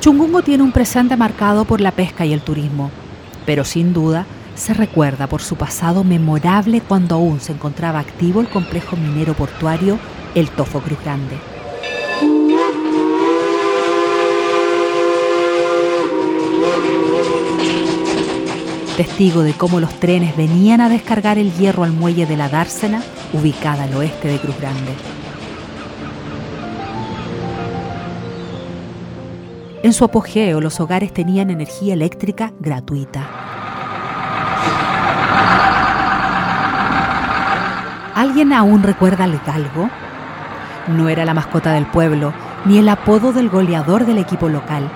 Chungungo tiene un presente marcado por la pesca y el turismo, pero sin duda se recuerda por su pasado memorable cuando aún se encontraba activo el complejo minero portuario El Tofo Cruz Grande. Testigo de cómo los trenes venían a descargar el hierro al muelle de la Dársena, ubicada al oeste de Cruz Grande. En su apogeo, los hogares tenían energía eléctrica gratuita. ¿Alguien aún recuerda al galgo? No era la mascota del pueblo, ni el apodo del goleador del equipo local.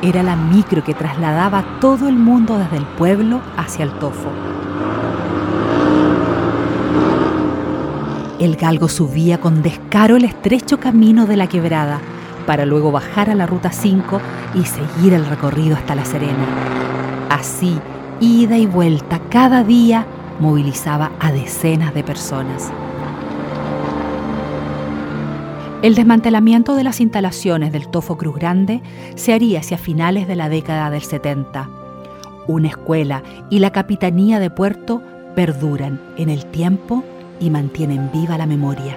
Era la micro que trasladaba a todo el mundo desde el pueblo hacia el tofo. El galgo subía con descaro el estrecho camino de la quebrada para luego bajar a la ruta 5 y seguir el recorrido hasta La Serena. Así, ida y vuelta cada día movilizaba a decenas de personas. El desmantelamiento de las instalaciones del Tofo Cruz Grande se haría hacia finales de la década del 70. Una escuela y la capitanía de puerto perduran en el tiempo y mantienen viva la memoria.